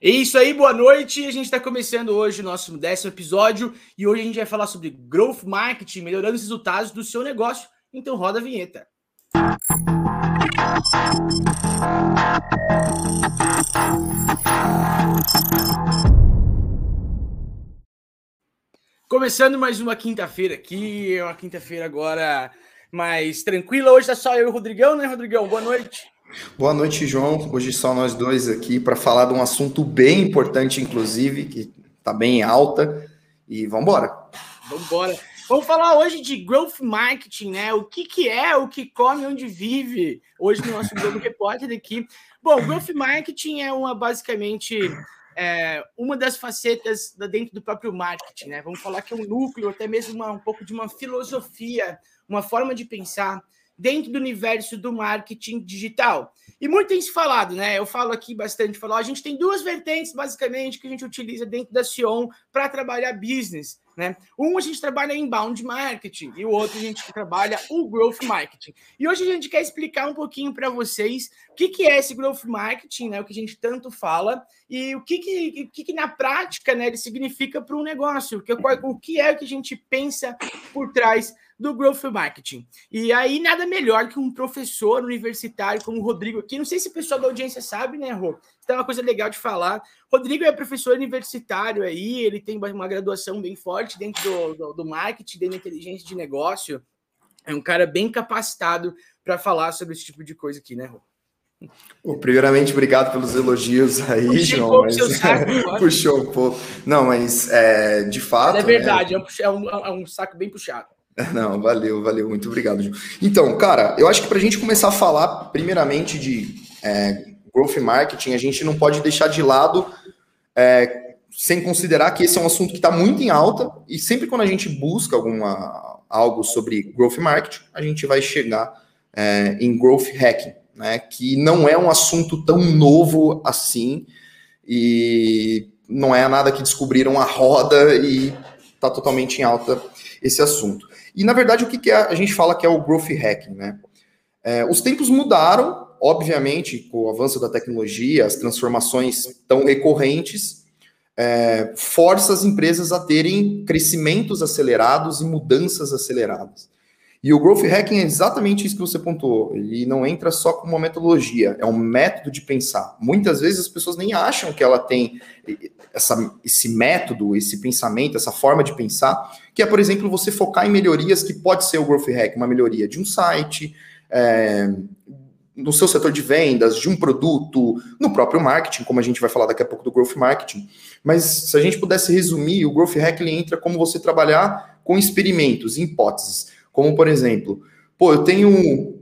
É isso aí, boa noite. A gente está começando hoje o nosso décimo episódio e hoje a gente vai falar sobre growth marketing, melhorando os resultados do seu negócio. Então roda a vinheta. Começando mais uma quinta-feira aqui, uma quinta-feira agora mais tranquila. Hoje tá só eu e o Rodrigão, né, Rodrigão? Boa noite. Boa noite, João. Hoje só nós dois aqui para falar de um assunto bem importante, inclusive, que está bem alta. E vamos embora. Vamos embora. Vamos falar hoje de growth marketing, né? O que, que é, o que come, onde vive. Hoje no nosso Globo Repórter aqui. Bom, growth marketing é uma basicamente é, uma das facetas da dentro do próprio marketing, né? Vamos falar que é um núcleo, até mesmo uma, um pouco de uma filosofia, uma forma de pensar dentro do universo do marketing digital. E muito tem se falado, né? Eu falo aqui bastante, falo, a gente tem duas vertentes, basicamente, que a gente utiliza dentro da Sion para trabalhar business. Né? Um a gente trabalha inbound marketing e o outro a gente trabalha o growth marketing. E hoje a gente quer explicar um pouquinho para vocês o que, que é esse growth marketing, né? o que a gente tanto fala, e o que, que, que, que na prática né, ele significa para um negócio, o que, o que é o que a gente pensa por trás do Growth Marketing. E aí, nada melhor que um professor universitário como o Rodrigo aqui. Não sei se o pessoal da audiência sabe, né, Rô? Então, é uma coisa legal de falar. Rodrigo é professor universitário aí, ele tem uma graduação bem forte dentro do, do, do marketing, dentro da inteligência de negócio. É um cara bem capacitado para falar sobre esse tipo de coisa aqui, né, Rô? primeiramente, obrigado pelos elogios aí, Puxei João. Mas... Saco, Puxou um pouco. Não, mas é, de fato. É verdade, né? é, um, é um saco bem puxado. Não, valeu, valeu, muito obrigado, Ju. Então, cara, eu acho que para a gente começar a falar, primeiramente, de é, growth marketing, a gente não pode deixar de lado, é, sem considerar que esse é um assunto que está muito em alta, e sempre quando a gente busca alguma, algo sobre growth marketing, a gente vai chegar é, em growth hacking, né, que não é um assunto tão novo assim, e não é nada que descobriram a roda e está totalmente em alta esse assunto. E, na verdade, o que, que é, a gente fala que é o growth hacking, né? É, os tempos mudaram, obviamente, com o avanço da tecnologia, as transformações tão recorrentes, é, força as empresas a terem crescimentos acelerados e mudanças aceleradas. E o growth hacking é exatamente isso que você pontuou. Ele não entra só com uma metodologia, é um método de pensar. Muitas vezes as pessoas nem acham que ela tem essa, esse método, esse pensamento, essa forma de pensar, que é, por exemplo, você focar em melhorias que pode ser o growth hack, uma melhoria de um site, é, no seu setor de vendas, de um produto, no próprio marketing, como a gente vai falar daqui a pouco do growth marketing. Mas se a gente pudesse resumir, o growth hack ele entra como você trabalhar com experimentos, hipóteses. Como, por exemplo, pô, eu tenho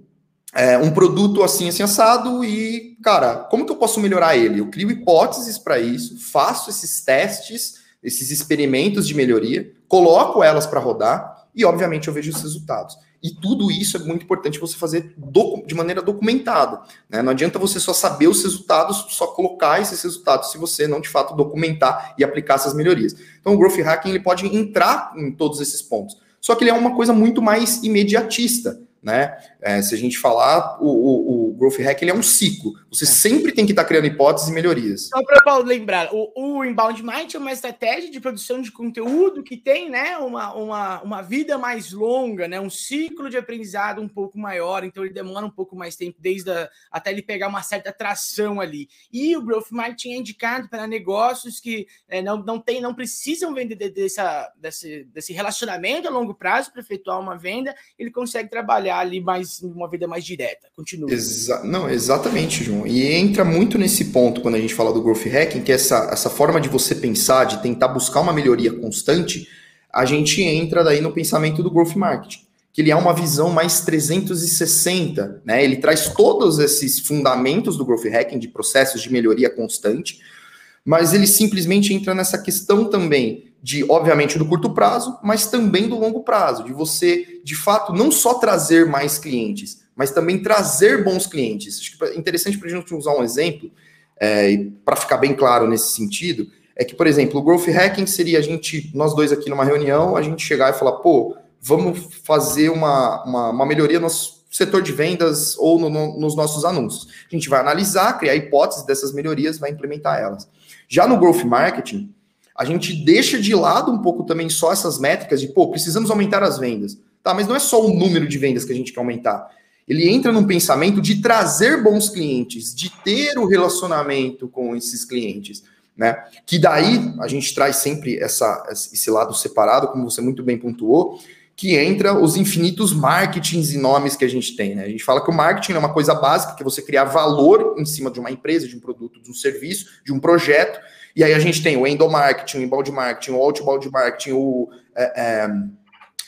é, um produto assim, assim, assado e, cara, como que eu posso melhorar ele? Eu crio hipóteses para isso, faço esses testes, esses experimentos de melhoria, coloco elas para rodar e, obviamente, eu vejo os resultados. E tudo isso é muito importante você fazer de maneira documentada. Né? Não adianta você só saber os resultados, só colocar esses resultados, se você não de fato documentar e aplicar essas melhorias. Então, o Growth Hacking ele pode entrar em todos esses pontos. Só que ele é uma coisa muito mais imediatista né? É, se a gente falar, o, o, o, Growth Hack ele é um ciclo. Você é. sempre tem que estar tá criando hipóteses e melhorias. Só para lembrar, o, o Inbound Mind é uma estratégia de produção de conteúdo que tem né, uma, uma, uma vida mais longa, né, um ciclo de aprendizado um pouco maior, então ele demora um pouco mais tempo, desde a, até ele pegar uma certa tração ali. E o Growth Marketing é indicado para negócios que é, não, não, tem, não precisam vender dessa, desse, desse relacionamento a longo prazo para efetuar uma venda, ele consegue trabalhar ali mais uma vida mais direta. Continua. Exa não, exatamente, João. E entra muito nesse ponto quando a gente fala do growth hacking, que é essa, essa forma de você pensar, de tentar buscar uma melhoria constante, a gente entra daí no pensamento do growth marketing, que ele é uma visão mais 360, né? Ele traz todos esses fundamentos do growth hacking de processos de melhoria constante, mas ele simplesmente entra nessa questão também de, obviamente, do curto prazo, mas também do longo prazo, de você, de fato, não só trazer mais clientes, mas também trazer bons clientes. Acho que é interessante para a gente usar um exemplo, é, para ficar bem claro nesse sentido, é que, por exemplo, o growth hacking seria a gente, nós dois aqui numa reunião, a gente chegar e falar, pô, vamos fazer uma, uma, uma melhoria nos setor de vendas ou no, no, nos nossos anúncios. A gente vai analisar, criar hipóteses dessas melhorias, vai implementar elas. Já no growth marketing, a gente deixa de lado um pouco também só essas métricas de, pô, precisamos aumentar as vendas. Tá, mas não é só o número de vendas que a gente quer aumentar. Ele entra num pensamento de trazer bons clientes, de ter o relacionamento com esses clientes, né? Que daí a gente traz sempre essa, esse lado separado, como você muito bem pontuou, que entra os infinitos marketings e nomes que a gente tem. Né? A gente fala que o marketing é uma coisa básica, que é você criar valor em cima de uma empresa, de um produto, de um serviço, de um projeto. E aí a gente tem o endomarketing, o inbound marketing, o outbound marketing, o é, é,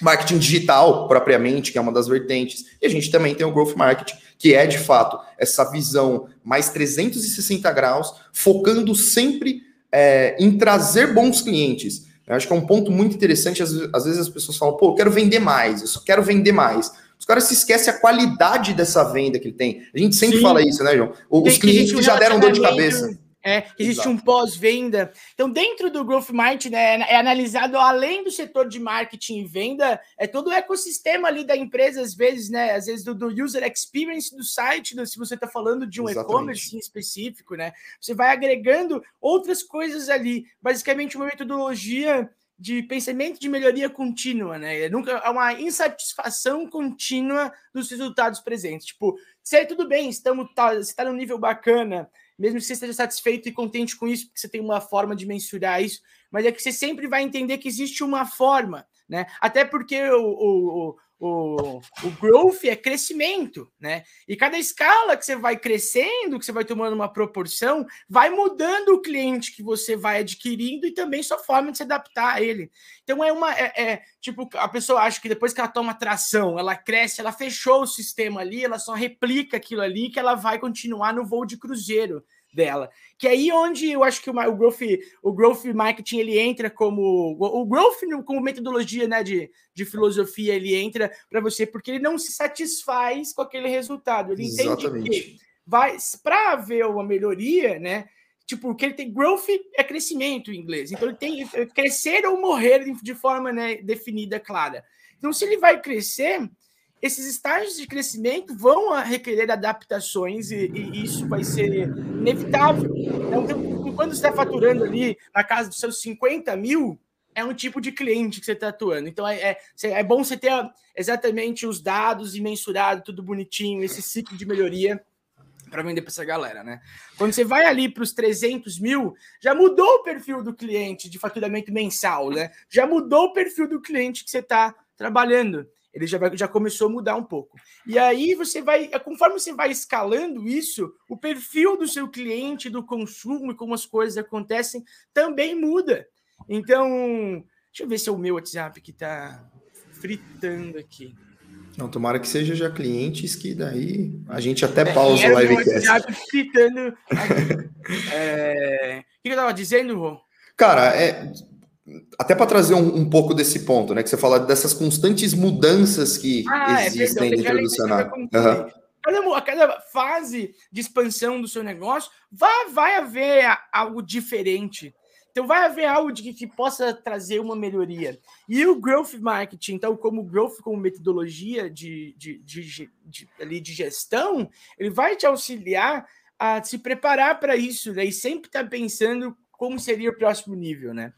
marketing digital propriamente, que é uma das vertentes. E a gente também tem o growth marketing, que é de fato essa visão mais 360 graus, focando sempre é, em trazer bons clientes eu acho que é um ponto muito interessante. Às, às vezes as pessoas falam, pô, eu quero vender mais, eu só quero vender mais. Os caras se esquecem a qualidade dessa venda que ele tem. A gente sempre Sim. fala isso, né, João? Os clientes que já deram dor de cabeça. É, existe Exato. um pós-venda. Então, dentro do Growth Mind, né, é analisado além do setor de marketing e venda, é todo o ecossistema ali da empresa, às vezes, né? Às vezes do, do user experience do site, do, se você está falando de um e-commerce em específico, né? Você vai agregando outras coisas ali. Basicamente, uma metodologia de pensamento de melhoria contínua, né? É nunca é uma insatisfação contínua dos resultados presentes. Tipo, se tudo bem, estamos tá, você está num nível bacana mesmo que você esteja satisfeito e contente com isso, porque você tem uma forma de mensurar isso, mas é que você sempre vai entender que existe uma forma, né? Até porque o, o, o, o growth é crescimento, né? E cada escala que você vai crescendo, que você vai tomando uma proporção, vai mudando o cliente que você vai adquirindo e também sua forma de se adaptar a ele. Então é uma. É, é, tipo, a pessoa acha que depois que ela toma tração, ela cresce, ela fechou o sistema ali, ela só replica aquilo ali que ela vai continuar no voo de cruzeiro dela. Que é aí onde eu acho que o, o growth, o growth marketing ele entra como o growth como metodologia, né, de, de filosofia, ele entra para você porque ele não se satisfaz com aquele resultado. Ele Exatamente. entende que vai para haver uma melhoria, né? Tipo, que ele tem growth é crescimento em inglês. Então ele tem crescer ou morrer de forma né, definida, clara. Então, se ele vai crescer, esses estágios de crescimento vão requerer adaptações e, e isso vai ser inevitável. Então, quando você está faturando ali na casa dos seus 50 mil, é um tipo de cliente que você está atuando. Então, é, é, é, bom você ter exatamente os dados e mensurado tudo bonitinho, esse ciclo de melhoria para vender para essa galera, né? Quando você vai ali para os 300 mil, já mudou o perfil do cliente de faturamento mensal, né? Já mudou o perfil do cliente que você está trabalhando ele já, vai, já começou a mudar um pouco. E aí você vai, conforme você vai escalando isso, o perfil do seu cliente, do consumo e como as coisas acontecem também muda. Então, deixa eu ver se é o meu WhatsApp que está fritando aqui. Não, tomara que seja já clientes que daí a gente até é, pausa é, o livecast. WhatsApp fritando. é... O que eu estava dizendo, Rô? Cara, é, até para trazer um, um, pouco desse ponto, né? Que você fala dessas constantes mudanças que ah, é, existem é, dentro do cenário. Uhum. Cada, cada fase de expansão do seu negócio vai, vai haver algo diferente. Então vai haver algo de que, que possa trazer uma melhoria. E o growth marketing, então, como growth como metodologia de, de, de, de, ali de gestão, ele vai te auxiliar a se preparar para isso, né? E sempre estar tá pensando como seria o próximo nível, né?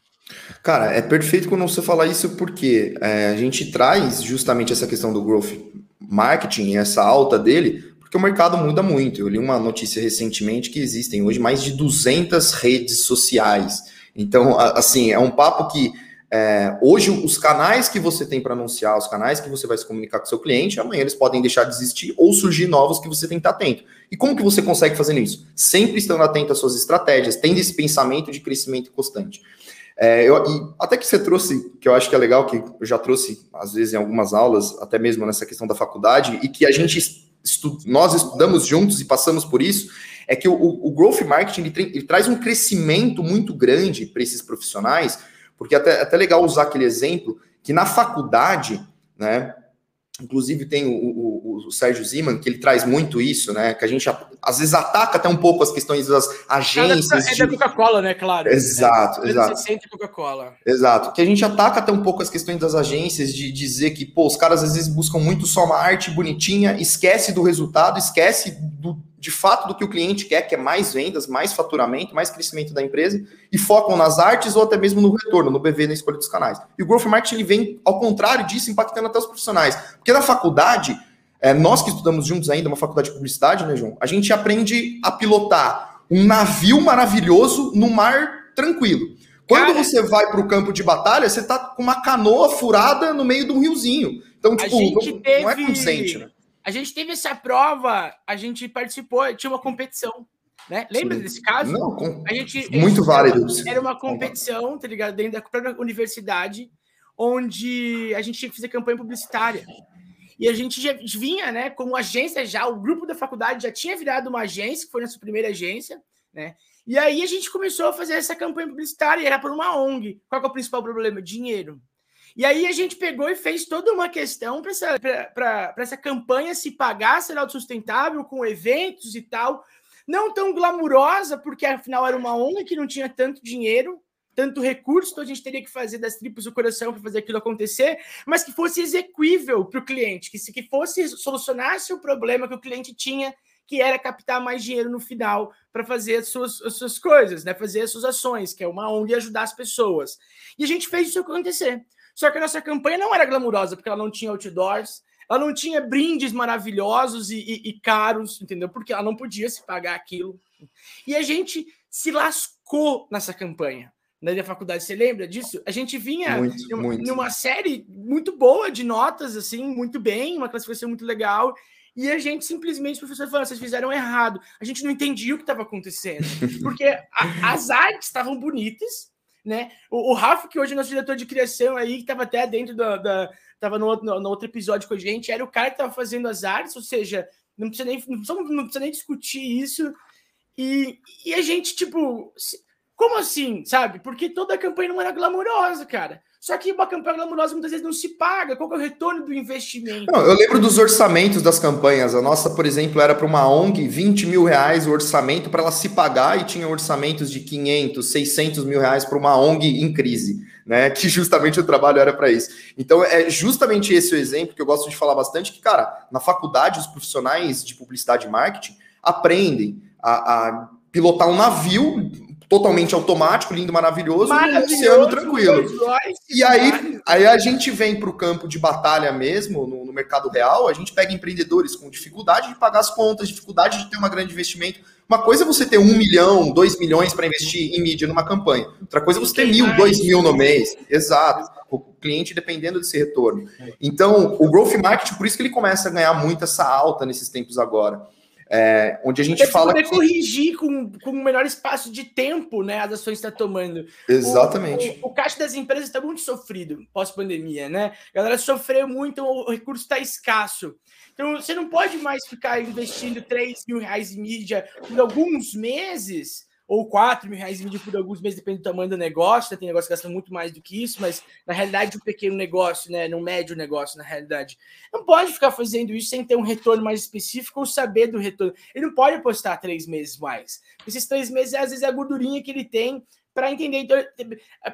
Cara, é perfeito quando você fala isso, porque é, a gente traz justamente essa questão do growth marketing, essa alta dele, porque o mercado muda muito. Eu li uma notícia recentemente que existem hoje mais de 200 redes sociais. Então, assim, é um papo que é, hoje os canais que você tem para anunciar, os canais que você vai se comunicar com seu cliente, amanhã eles podem deixar de existir ou surgir novos que você tem que estar atento. E como que você consegue fazer isso? Sempre estando atento às suas estratégias, tendo esse pensamento de crescimento constante. É, eu, até que você trouxe, que eu acho que é legal, que eu já trouxe, às vezes, em algumas aulas, até mesmo nessa questão da faculdade, e que a gente estu, nós estudamos juntos e passamos por isso, é que o, o growth marketing ele, ele, traz um crescimento muito grande para esses profissionais, porque até, até legal usar aquele exemplo que na faculdade, né, Inclusive tem o, o, o, Sérgio Ziman, que ele traz muito isso, né? Que a gente às vezes ataca até um pouco as questões das agências. É da, de... Coca-Cola, né? Claro. Exato, é, exato. Coca-Cola. Exato. Que a gente ataca até um pouco as questões das agências, de dizer que, pô, os caras às vezes buscam muito só uma arte bonitinha, esquece do resultado, esquece do, de fato do que o cliente quer, que é mais vendas, mais faturamento, mais crescimento da empresa, e focam nas artes ou até mesmo no retorno, no BV, na escolha dos canais. E o Growth Marketing ele vem, ao contrário disso, impactando até os profissionais. Porque na faculdade, é, nós que estudamos juntos ainda, uma faculdade de publicidade, né, João? A gente aprende a pilotar um navio maravilhoso no mar tranquilo. Quando Cara, você vai para o campo de batalha, você está com uma canoa furada no meio de um riozinho. Então, tipo, não, teve... não é consciente, né? A gente teve essa prova, a gente participou, tinha uma competição. Né? Lembra Sim. desse caso? Não, com... a gente, muito válido. Era uma competição, tá ligado? Dentro da própria universidade, onde a gente tinha que fazer campanha publicitária. E a gente já vinha, né, como agência já, o grupo da faculdade já tinha virado uma agência, que foi nossa primeira agência, né? E aí a gente começou a fazer essa campanha publicitária, e era por uma ONG. Qual é o principal problema? Dinheiro. E aí a gente pegou e fez toda uma questão para essa, essa campanha se pagar, ser autossustentável, com eventos e tal. Não tão glamurosa, porque afinal era uma ONG que não tinha tanto dinheiro, tanto recurso, então a gente teria que fazer das tripas o coração para fazer aquilo acontecer, mas que fosse execuível para o cliente, que, se, que fosse solucionasse o problema que o cliente tinha, que era captar mais dinheiro no final para fazer as suas, as suas coisas, né? fazer as suas ações, que é uma ONG ajudar as pessoas. E a gente fez isso acontecer. Só que a nossa campanha não era glamurosa, porque ela não tinha outdoors, ela não tinha brindes maravilhosos e, e, e caros, entendeu? Porque ela não podia se pagar aquilo. E a gente se lascou nessa campanha na da faculdade. Você lembra disso? A gente vinha muito, numa, muito. numa série muito boa de notas, assim, muito bem, uma classificação muito legal. E a gente simplesmente, o professor falou, vocês fizeram errado. A gente não entendia o que estava acontecendo. Porque a, as artes estavam bonitas, né? O, o Rafa, que hoje é nosso diretor de criação aí, que estava até dentro da. da tava no, no, no, outro episódio com a gente, era o cara que estava fazendo as artes, ou seja, não precisa nem, não precisa, não precisa nem discutir isso. E, e a gente, tipo, como assim, sabe? Porque toda a campanha não era glamourosa, cara. Só que uma campanha glamourosa muitas vezes não se paga. Qual é o retorno do investimento? Não, eu lembro dos orçamentos das campanhas. A nossa, por exemplo, era para uma ONG, 20 mil reais o orçamento para ela se pagar e tinha orçamentos de 500, 600 mil reais para uma ONG em crise, né? Que justamente o trabalho era para isso. Então, é justamente esse o exemplo que eu gosto de falar bastante, que, cara, na faculdade, os profissionais de publicidade e marketing aprendem a, a pilotar um navio totalmente automático, lindo, maravilhoso, maravilhoso oceano tranquilo. E aí, aí a gente vem para o campo de batalha mesmo, no, no, mercado real, a gente pega empreendedores com dificuldade de pagar as contas, dificuldade de ter um grande investimento. Uma coisa é você ter um milhão, dois milhões para investir em mídia numa campanha. Outra coisa é você ter mil, dois mil no mês. Exato. O cliente dependendo desse retorno. Então, o growth marketing, por isso que ele começa a ganhar muito essa alta nesses tempos agora. É, onde a gente fala. Poder que... corrigir com, com o menor espaço de tempo né, as ações que está tomando. Exatamente. O, o, o, caixa das empresas está muito sofrido pós-pandemia, né? A galera sofreu muito, o recurso está escasso. Então você não pode mais ficar investindo 3 mil reais em mídia por alguns meses ou 4 mil reais vídeo por alguns meses, depende do tamanho do negócio, né? tem negócio que gasta muito mais do que isso, mas na realidade um pequeno negócio, né, no médio negócio, na realidade, não pode ficar fazendo isso sem ter um retorno mais específico ou saber do retorno. Ele não pode apostar três meses mais. Esses três meses, às vezes, é a gordurinha que ele tem para entender. Então,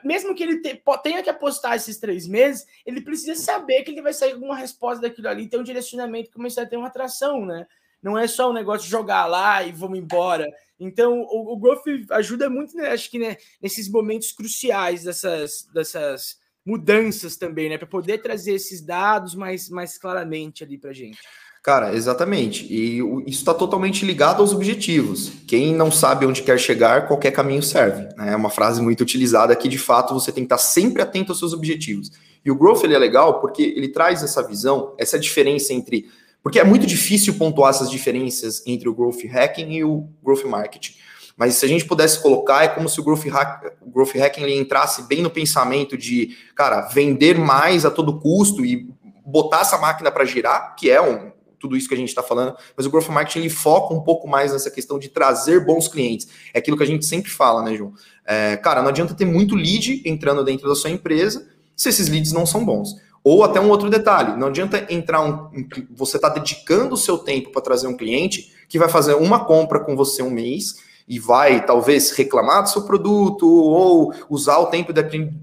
mesmo que ele tenha que apostar esses três meses, ele precisa saber que ele vai sair com uma resposta daquilo ali, ter um direcionamento, começar a ter uma atração, né? Não é só um negócio jogar lá e vamos embora. Então, o, o ajuda muito, né, acho que né, nesses momentos cruciais dessas, dessas mudanças também, né, para poder trazer esses dados mais, mais claramente ali para gente. Cara, exatamente. E isso está totalmente ligado aos objetivos. Quem não sabe onde quer chegar, qualquer caminho serve. Né? É uma frase muito utilizada que, de fato, você tem que estar sempre atento aos seus objetivos. E o Growth ele é legal porque ele traz essa visão, essa diferença entre porque é muito difícil pontuar essas diferenças entre o growth hacking e o growth marketing. Mas se a gente pudesse colocar, é como se o growth, hack, o growth hacking ele entrasse bem no pensamento de, cara, vender mais a todo custo e botar essa máquina para girar, que é um, tudo isso que a gente está falando, mas o growth marketing ele foca um pouco mais nessa questão de trazer bons clientes. É aquilo que a gente sempre fala, né, João? É, cara, não adianta ter muito lead entrando dentro da sua empresa se esses leads não são bons. Ou até um outro detalhe, não adianta entrar um. Você está dedicando o seu tempo para trazer um cliente que vai fazer uma compra com você um mês e vai talvez reclamar do seu produto ou usar o tempo de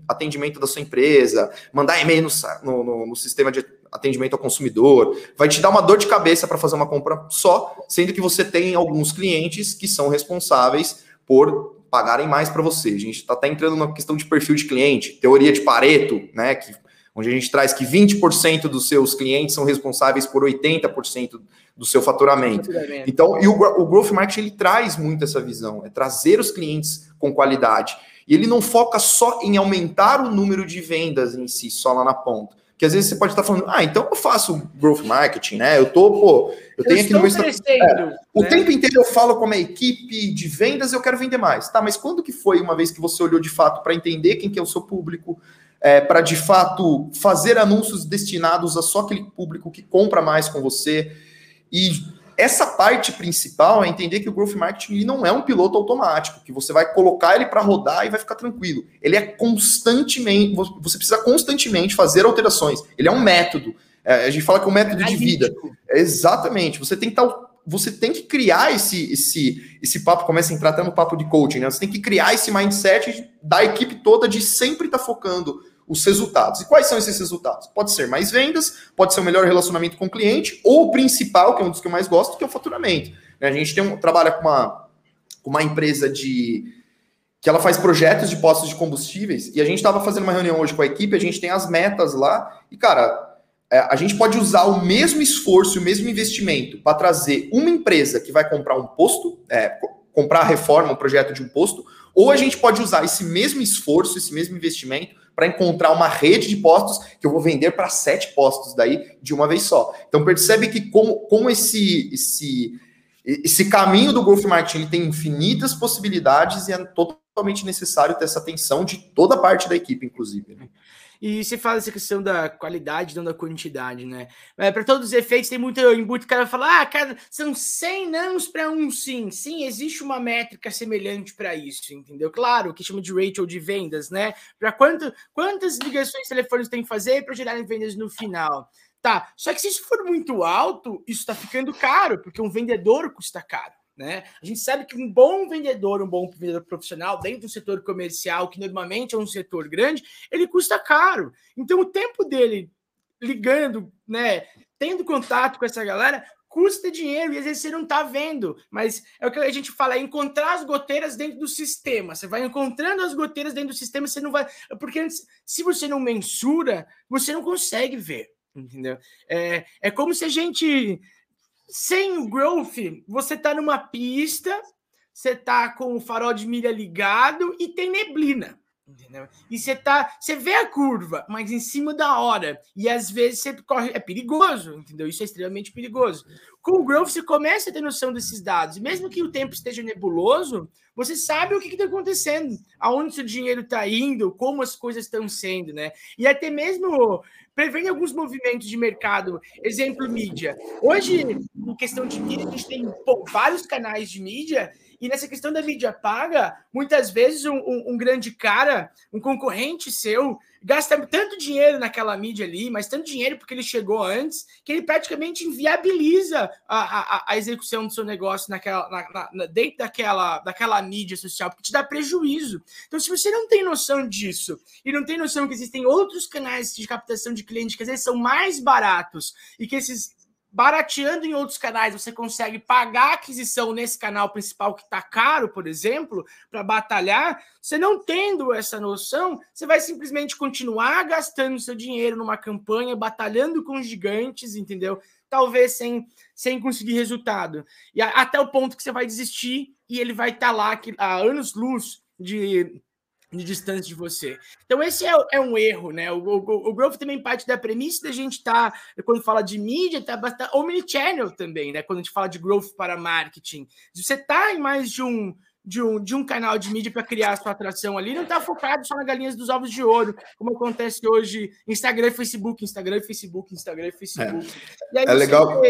atendimento da sua empresa, mandar e-mail no, no, no sistema de atendimento ao consumidor, vai te dar uma dor de cabeça para fazer uma compra só, sendo que você tem alguns clientes que são responsáveis por pagarem mais para você. A gente está até entrando na questão de perfil de cliente, teoria de Pareto, né? Que onde a gente traz que 20% dos seus clientes são responsáveis por 80% do seu faturamento. faturamento. Então, e o, o Growth Marketing ele traz muito essa visão, é trazer os clientes com qualidade. E ele não foca só em aumentar o número de vendas em si, só lá na ponta. Porque às vezes você pode estar falando, ah, então eu faço growth marketing, né? Eu tô, pô, eu, eu tenho aqui no meu é, né? O tempo inteiro eu falo com a minha equipe de vendas, eu quero vender mais. Tá, mas quando que foi uma vez que você olhou de fato para entender quem que é o seu público, é, para de fato fazer anúncios destinados a só aquele público que compra mais com você. E essa parte principal é entender que o growth marketing não é um piloto automático, que você vai colocar ele para rodar e vai ficar tranquilo. Ele é constantemente, você precisa constantemente fazer alterações. Ele é um método. É, a gente fala que é um método de vida. É, exatamente. Você tem que estar você tem que criar esse, esse, esse papo, começa a entrar até no papo de coaching, né? Você tem que criar esse mindset da equipe toda de sempre estar tá focando os resultados. E quais são esses resultados? Pode ser mais vendas, pode ser um melhor relacionamento com o cliente, ou o principal, que é um dos que eu mais gosto, que é o faturamento. A gente tem um, trabalha com uma, com uma empresa de que ela faz projetos de postos de combustíveis, e a gente estava fazendo uma reunião hoje com a equipe, a gente tem as metas lá, e cara, é, a gente pode usar o mesmo esforço, o mesmo investimento para trazer uma empresa que vai comprar um posto, é, comprar a reforma, um projeto de um posto, ou a gente pode usar esse mesmo esforço, esse mesmo investimento para encontrar uma rede de postos que eu vou vender para sete postos daí de uma vez só. Então percebe que como, esse, esse, esse caminho do growth marketing tem infinitas possibilidades e é totalmente necessário ter essa atenção de toda parte da equipe, inclusive. Né? E você fala essa questão da qualidade, não da quantidade, né? É, para todos os efeitos, tem muito embuto. O cara fala, ah, cara, são 100 nãos para um sim. Sim, existe uma métrica semelhante para isso, entendeu? Claro, que chama de ratio de vendas, né? Para quanto, quantas ligações telefônicas tem que fazer para gerarem vendas no final? Tá, só que se isso for muito alto, isso está ficando caro, porque um vendedor custa caro. Né? A gente sabe que um bom vendedor, um bom vendedor profissional dentro do setor comercial, que normalmente é um setor grande, ele custa caro. Então o tempo dele ligando, né, tendo contato com essa galera, custa dinheiro e às vezes você não está vendo, mas é o que a gente fala, é encontrar as goteiras dentro do sistema. Você vai encontrando as goteiras dentro do sistema, você não vai, porque antes, se você não mensura, você não consegue ver, entendeu? É, é como se a gente sem o growth, você está numa pista, você está com o farol de milha ligado e tem neblina. Entendeu? E você tá, você vê a curva, mas em cima da hora. E às vezes você corre, é perigoso, entendeu? Isso é extremamente perigoso. Com o growth você começa a ter noção desses dados. E mesmo que o tempo esteja nebuloso, você sabe o que está acontecendo, aonde seu dinheiro está indo, como as coisas estão sendo, né? E até mesmo prevendo alguns movimentos de mercado, exemplo mídia. Hoje, em questão de mídia, a gente tem pô, vários canais de mídia e nessa questão da mídia paga, muitas vezes um, um, um, grande cara, um concorrente seu, gasta tanto dinheiro naquela mídia ali, mas tanto dinheiro porque ele chegou antes, que ele praticamente inviabiliza a, a, a execução do seu negócio naquela, na, na, dentro daquela, daquela mídia social, porque te dá prejuízo. Então, se você não tem noção disso e não tem noção que existem outros canais de captação de clientes que às vezes são mais baratos e que esses barateando em outros canais, você consegue pagar a aquisição nesse canal principal que está caro, por exemplo, para batalhar. Você não tendo essa noção, você vai simplesmente continuar gastando seu dinheiro numa campanha, batalhando com gigantes, entendeu? Talvez sem, sem conseguir resultado. E até o ponto que você vai desistir e ele vai estar tá lá há anos-luz de de distância de você. Então, esse é, é um erro, né? O, o, o, Growth também parte da premissa da gente estar, tá, quando fala de mídia, tá bastante omnichannel também, né? Quando a gente fala de growth para marketing. Você tá em mais de um, de um, de um canal de mídia para criar a sua atração ali, não está focado só na galinhas dos ovos de ouro, como acontece hoje Instagram e Facebook, Instagram e Facebook, Instagram e Facebook. É, e aí é legal.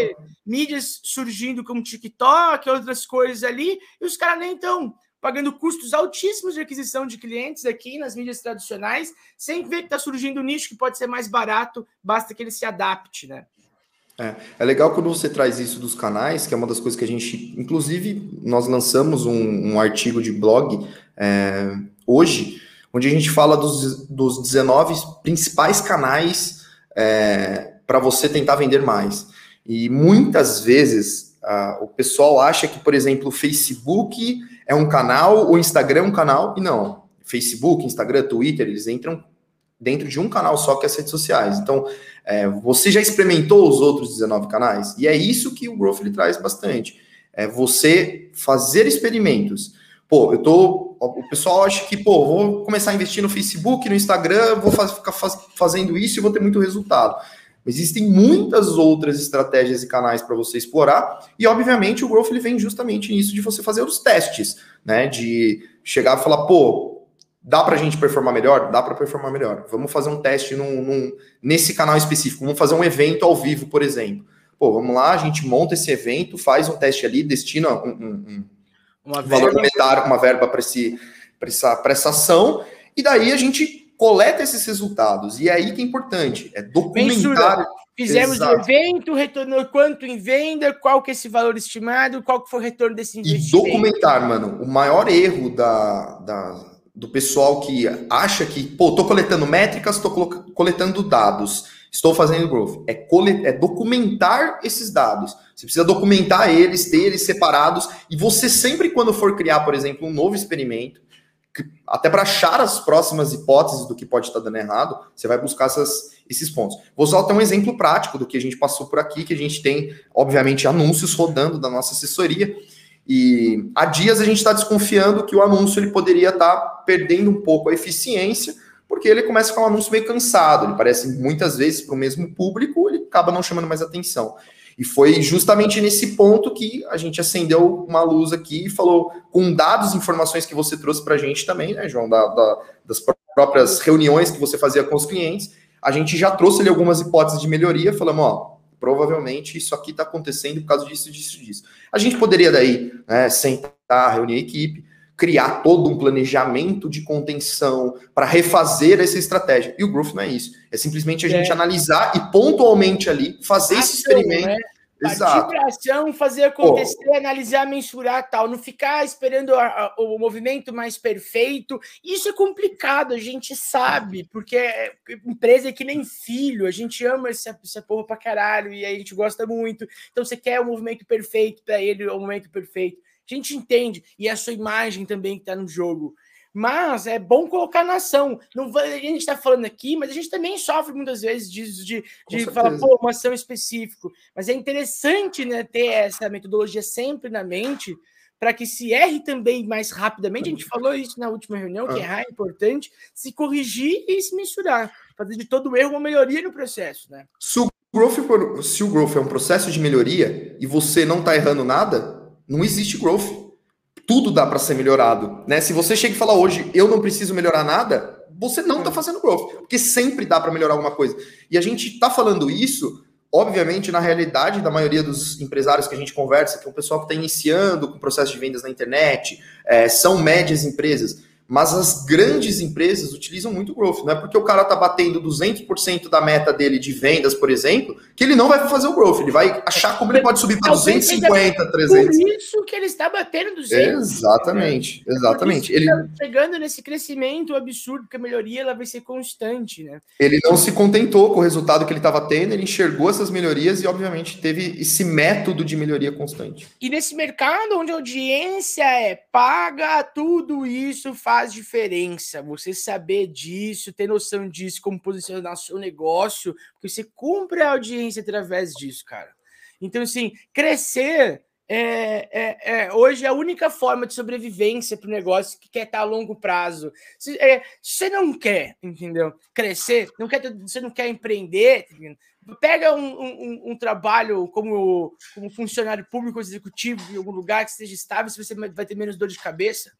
mídias surgindo como TikTok, outras coisas ali, e os caras nem estão pagando custos altíssimos de aquisição de clientes aqui nas mídias tradicionais, sem ver que está surgindo um nicho que pode ser mais barato, basta que ele se adapte, né? É, é, legal quando você traz isso dos canais, que é uma das coisas que a gente, inclusive, nós lançamos um, um artigo de blog é, hoje, onde a gente fala dos, dos 19 principais canais é, para você tentar vender mais. E muitas vezes o pessoal acha que, por exemplo, o Facebook é um canal, o Instagram é um canal, e não. Facebook, Instagram, Twitter, eles entram dentro de um canal só que é as redes sociais. Então, é, você já experimentou os outros 19 canais? E é isso que o Growth ele traz bastante. É você fazer experimentos. Pô, eu tô. O pessoal acha que, pô, vou começar a investir no Facebook, no Instagram, vou faz, ficar faz, fazendo isso e vou ter muito resultado. Existem muitas outras estratégias e canais para você explorar, e obviamente o Growth ele vem justamente nisso de você fazer os testes, né? De chegar e falar, pô, dá para a gente performar melhor? Dá para performar melhor. Vamos fazer um teste num, num, nesse canal específico, vamos fazer um evento ao vivo, por exemplo. Pô, vamos lá, a gente monta esse evento, faz um teste ali, destina um, um, um uma valor monetário, uma verba para essa, essa ação, e daí a gente coleta esses resultados. E é aí que é importante, é documentar. Fizemos o um evento, retornou quanto em venda, qual que é esse valor estimado, qual que foi o retorno desse investimento. E documentar, mano. O maior erro da, da, do pessoal que acha que, pô, tô coletando métricas, tô coletando dados, estou fazendo growth. É, colet, é documentar esses dados. Você precisa documentar eles, ter eles separados, e você sempre quando for criar, por exemplo, um novo experimento, até para achar as próximas hipóteses do que pode estar dando errado, você vai buscar essas, esses pontos. Vou só ter um exemplo prático do que a gente passou por aqui, que a gente tem, obviamente, anúncios rodando da nossa assessoria. E há dias a gente está desconfiando que o anúncio ele poderia estar tá perdendo um pouco a eficiência, porque ele começa a ficar um anúncio meio cansado. Ele parece muitas vezes para o mesmo público, ele acaba não chamando mais atenção. E foi justamente nesse ponto que a gente acendeu uma luz aqui e falou, com dados e informações que você trouxe para a gente também, né, João, da, da, das próprias reuniões que você fazia com os clientes, a gente já trouxe ali algumas hipóteses de melhoria, falamos, ó, provavelmente isso aqui está acontecendo por causa disso, disso, disso. A gente poderia daí né, sentar, reunir a equipe, criar todo um planejamento de contenção para refazer essa estratégia. E o growth não é isso. É simplesmente a gente é. analisar e pontualmente ali fazer ação, esse experimento. Né? Partir para ação, fazer acontecer, Pô. analisar, mensurar tal, não ficar esperando a, a, o movimento mais perfeito. Isso é complicado, a gente sabe, porque é, empresa é que nem filho, a gente ama essa, essa porra pra caralho e a gente gosta muito. Então você quer o movimento perfeito para ele, o momento perfeito. A gente entende, e é a sua imagem também que está no jogo. Mas é bom colocar na ação. Não, a gente está falando aqui, mas a gente também sofre muitas vezes disso, de, de falar, pô, uma ação específica. Mas é interessante né, ter essa metodologia sempre na mente para que se erre também mais rapidamente. A gente falou isso na última reunião, que ah. errar é importante, se corrigir e se mensurar. Fazer de todo erro uma melhoria no processo. Né? Se o growth, se o growth é um processo de melhoria e você não está errando nada, não existe growth. Tudo dá para ser melhorado, né? Se você chega e fala hoje, eu não preciso melhorar nada, você não está fazendo growth, porque sempre dá para melhorar alguma coisa. E a gente está falando isso, obviamente, na realidade da maioria dos empresários que a gente conversa, que é o pessoal que está iniciando com o processo de vendas na internet, é, são médias empresas. Mas as grandes empresas utilizam muito growth. Não é porque o cara está batendo 200% da meta dele de vendas, por exemplo, que ele não vai fazer o growth. Ele vai achar como ele pode subir para 250, 300. Por isso que ele está batendo 200. Exatamente, exatamente. Ele tá chegando nesse crescimento absurdo, porque a melhoria ela vai ser constante, né? Ele não se contentou com o resultado que ele estava tendo, ele enxergou essas melhorias e, obviamente, teve esse método de melhoria constante. E nesse mercado onde a audiência é paga, tudo isso faz faz diferença. Você saber disso, ter noção disso, como posicionar seu negócio, porque você cumpre a audiência através disso, cara. Então, assim, crescer é, é, é, hoje é a única forma de sobrevivência para o negócio que quer estar a longo prazo. Se, é, você não quer, entendeu? Crescer, não quer, você não quer empreender, pega um, um, um trabalho como, como, funcionário público executivo em algum lugar que esteja estável, se você vai ter menos dor de cabeça.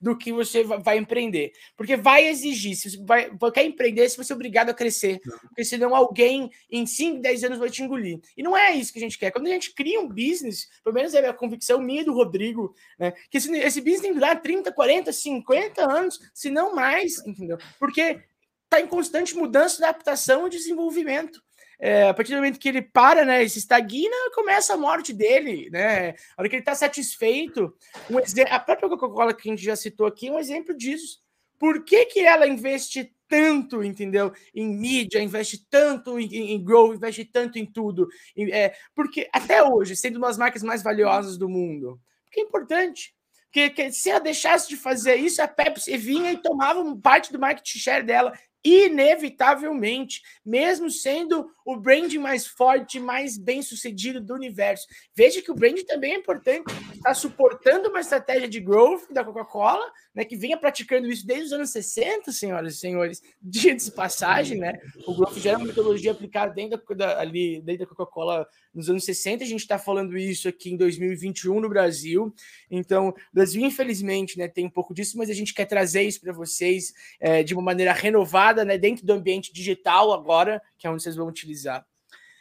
Do que você vai empreender. Porque vai exigir, se você vai, quer empreender, se você é obrigado a crescer. Porque senão alguém em 5, 10 anos vai te engolir. E não é isso que a gente quer. Quando a gente cria um business, pelo menos é a convicção minha e do Rodrigo, né? Que esse, esse business tem que durar 30, 40, 50 anos, se não mais, entendeu? Porque está em constante mudança, adaptação e desenvolvimento. É, a partir do momento que ele para, né, se estagna, começa a morte dele, né? A hora que ele está satisfeito, um exemplo, a própria Coca-Cola que a gente já citou aqui é um exemplo disso. Por que, que ela investe tanto, entendeu? Em mídia, investe tanto em, em grow, investe tanto em tudo. É, porque até hoje, sendo uma das marcas mais valiosas do mundo, porque é importante. Porque se ela deixasse de fazer isso, a Pepsi vinha e tomava parte do market share dela inevitavelmente, mesmo sendo o brand mais forte, mais bem sucedido do universo. Veja que o brand também é importante, está suportando uma estratégia de growth da Coca-Cola, né, que vinha praticando isso desde os anos 60, senhoras e senhores, dia de passagem, né? O growth já era uma metodologia aplicada dentro da, ali, dentro da Coca-Cola nos anos 60, a gente está falando isso aqui em 2021 no Brasil. Então, Brasil, infelizmente, né, tem um pouco disso, mas a gente quer trazer isso para vocês é, de uma maneira renovada, né, dentro do ambiente digital agora, que é onde vocês vão utilizar.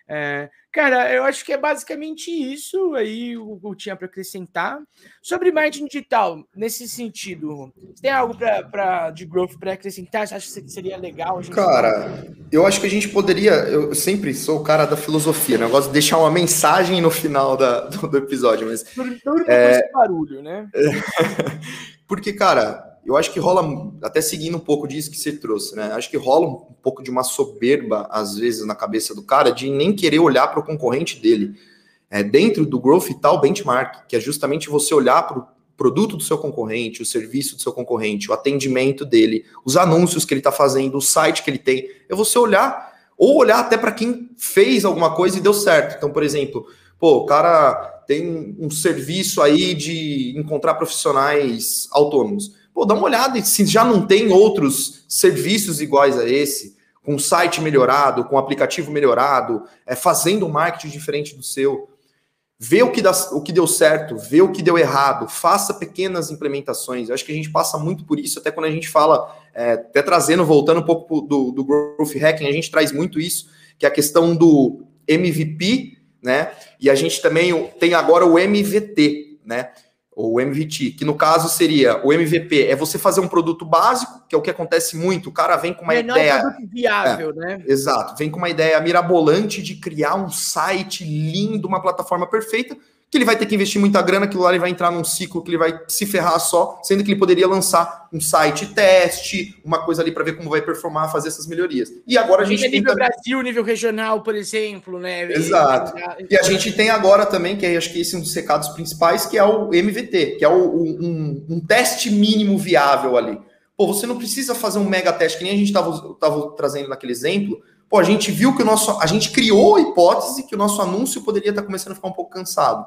É, cara, eu acho que é basicamente isso aí o que eu tinha para acrescentar. Sobre marketing digital, nesse sentido, você tem algo pra, pra, de growth para acrescentar? Você acha que seria legal? cara, eu acho que a gente poderia. Eu sempre sou o cara da filosofia, né? eu gosto de deixar uma mensagem no final da, do, do episódio. Mas, tudo, tudo é... barulho, né? Porque, cara, eu acho que rola, até seguindo um pouco disso que você trouxe, né? Acho que rola um pouco de uma soberba, às vezes, na cabeça do cara, de nem querer olhar para o concorrente dele. É, dentro do Growth Tal Benchmark, que é justamente você olhar para o produto do seu concorrente, o serviço do seu concorrente, o atendimento dele, os anúncios que ele está fazendo, o site que ele tem, é você olhar, ou olhar até para quem fez alguma coisa e deu certo. Então, por exemplo, pô, o cara tem um serviço aí de encontrar profissionais autônomos Pô, dá uma olhada se já não tem outros serviços iguais a esse, com site melhorado, com aplicativo melhorado, é, fazendo marketing diferente do seu. Vê o que, dá, o que deu certo, vê o que deu errado, faça pequenas implementações. Eu acho que a gente passa muito por isso, até quando a gente fala, é, até trazendo, voltando um pouco do, do Growth Hacking, a gente traz muito isso, que é a questão do MVP, né? E a gente também tem agora o MVT, né? Ou MVT, que no caso seria o MVP, é você fazer um produto básico, que é o que acontece muito, o cara vem com uma Menor ideia... produto viável, é, né? Exato, vem com uma ideia mirabolante de criar um site lindo, uma plataforma perfeita, que ele vai ter que investir muita grana, aquilo lá ele vai entrar num ciclo que ele vai se ferrar só, sendo que ele poderia lançar um site teste, uma coisa ali para ver como vai performar, fazer essas melhorias. E agora a gente nível tem nível também... Brasil, nível regional, por exemplo, né? Exato. E a gente tem agora também, que é, acho que esse é um dos recados principais, que é o MVT, que é o, um, um teste mínimo viável ali. Pô, você não precisa fazer um mega teste, que nem a gente estava trazendo naquele exemplo. Pô, a gente viu que o nosso. A gente criou a hipótese que o nosso anúncio poderia estar começando a ficar um pouco cansado.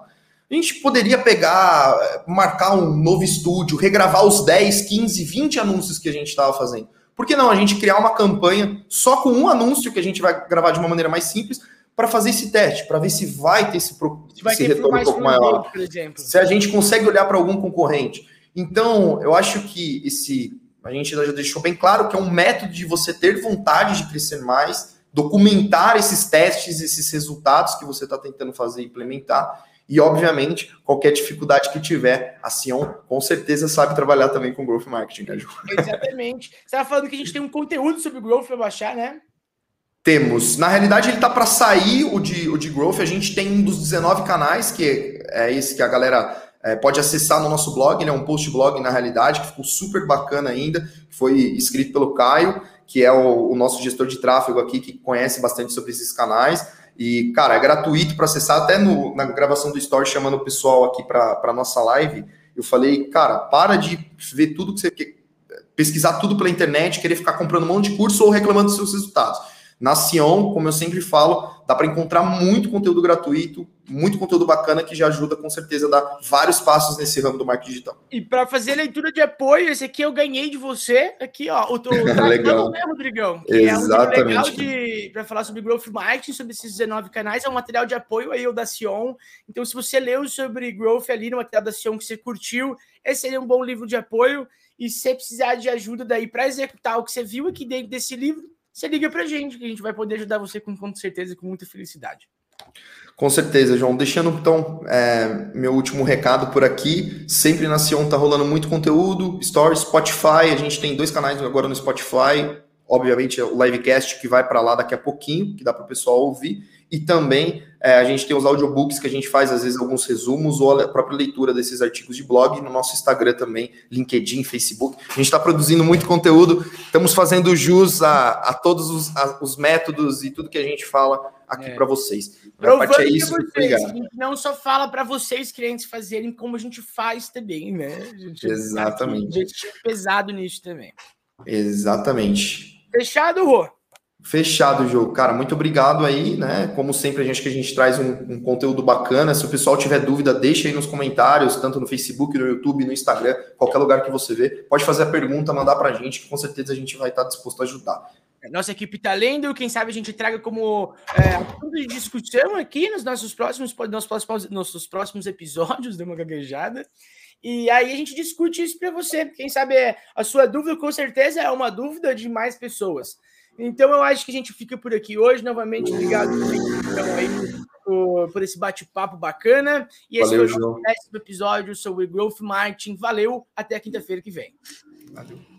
A gente poderia pegar, marcar um novo estúdio, regravar os 10, 15, 20 anúncios que a gente estava fazendo. Por que não a gente criar uma campanha só com um anúncio que a gente vai gravar de uma maneira mais simples para fazer esse teste, para ver se vai ter esse, vai esse ter retorno um pouco maior. Exemplo. Se a gente consegue olhar para algum concorrente. Então, eu acho que esse a gente já deixou bem claro que é um método de você ter vontade de crescer mais, documentar esses testes, esses resultados que você está tentando fazer e implementar e, obviamente, qualquer dificuldade que tiver, a Sion com certeza sabe trabalhar também com Growth Marketing, né, Ju? Exatamente. Você estava falando que a gente tem um conteúdo sobre Growth para baixar, né? Temos. Na realidade, ele está para sair, o de, o de Growth. A gente tem um dos 19 canais, que é esse que a galera é, pode acessar no nosso blog. Ele é um post blog, na realidade, que ficou super bacana ainda. Que foi escrito pelo Caio, que é o, o nosso gestor de tráfego aqui, que conhece bastante sobre esses canais. E, cara, é gratuito para acessar, até no, na gravação do Story, chamando o pessoal aqui para nossa live. Eu falei, cara, para de ver tudo que você quer, pesquisar tudo pela internet, querer ficar comprando um monte de curso ou reclamando dos seus resultados. Na Sion, como eu sempre falo, dá para encontrar muito conteúdo gratuito, muito conteúdo bacana que já ajuda com certeza a dar vários passos nesse ramo do marketing digital. E para fazer leitura de apoio, esse aqui eu ganhei de você, aqui ó, o, o legal. né, Rodrigão? Que Exatamente. É um legal para falar sobre growth marketing, sobre esses 19 canais, é um material de apoio aí o da Sion. Então se você leu sobre growth ali no material da Sion que você curtiu, esse seria um bom livro de apoio. E se você precisar de ajuda daí para executar o que você viu aqui dentro desse livro, você liga para a gente, que a gente vai poder ajudar você com, com certeza, com muita felicidade. Com certeza, João. Deixando então é, meu último recado por aqui. Sempre na Sion tá rolando muito conteúdo, Stories, Spotify. A gente tem dois canais agora no Spotify. Obviamente, o livecast que vai para lá daqui a pouquinho, que dá para o pessoal ouvir. E também é, a gente tem os audiobooks que a gente faz, às vezes, alguns resumos ou a própria leitura desses artigos de blog no nosso Instagram também, LinkedIn, Facebook. A gente está produzindo muito conteúdo, estamos fazendo jus a, a todos os, a, os métodos e tudo que a gente fala aqui é. para vocês. A parte é isso, vocês, a gente não só fala para vocês, clientes, fazerem, como a gente faz também, né? Gente, Exatamente. A gente pesado nisso também. Exatamente. Fechado, Rô? Fechado o jogo. Cara, muito obrigado aí, né? Como sempre, a gente que a gente traz um, um, conteúdo bacana. Se o pessoal tiver dúvida, deixa aí nos comentários, tanto no Facebook, no YouTube, no Instagram, qualquer lugar que você vê. Pode fazer a pergunta, mandar pra gente, que com certeza a gente vai estar disposto a ajudar. Nossa equipe tá lendo, quem sabe a gente traga como é, de discussão aqui nos nossos próximos, nos próximos, nossos próximos episódios, de uma gaguejada. E aí a gente discute isso para você. Quem sabe é, a sua dúvida, com certeza, é uma dúvida de mais pessoas. Então eu acho que a gente fica por aqui hoje. Novamente, obrigado então, aí, por, por esse bate-papo bacana. E esse Valeu, foi o décimo episódio sobre Growth Marketing. Valeu, até quinta-feira que vem. Valeu.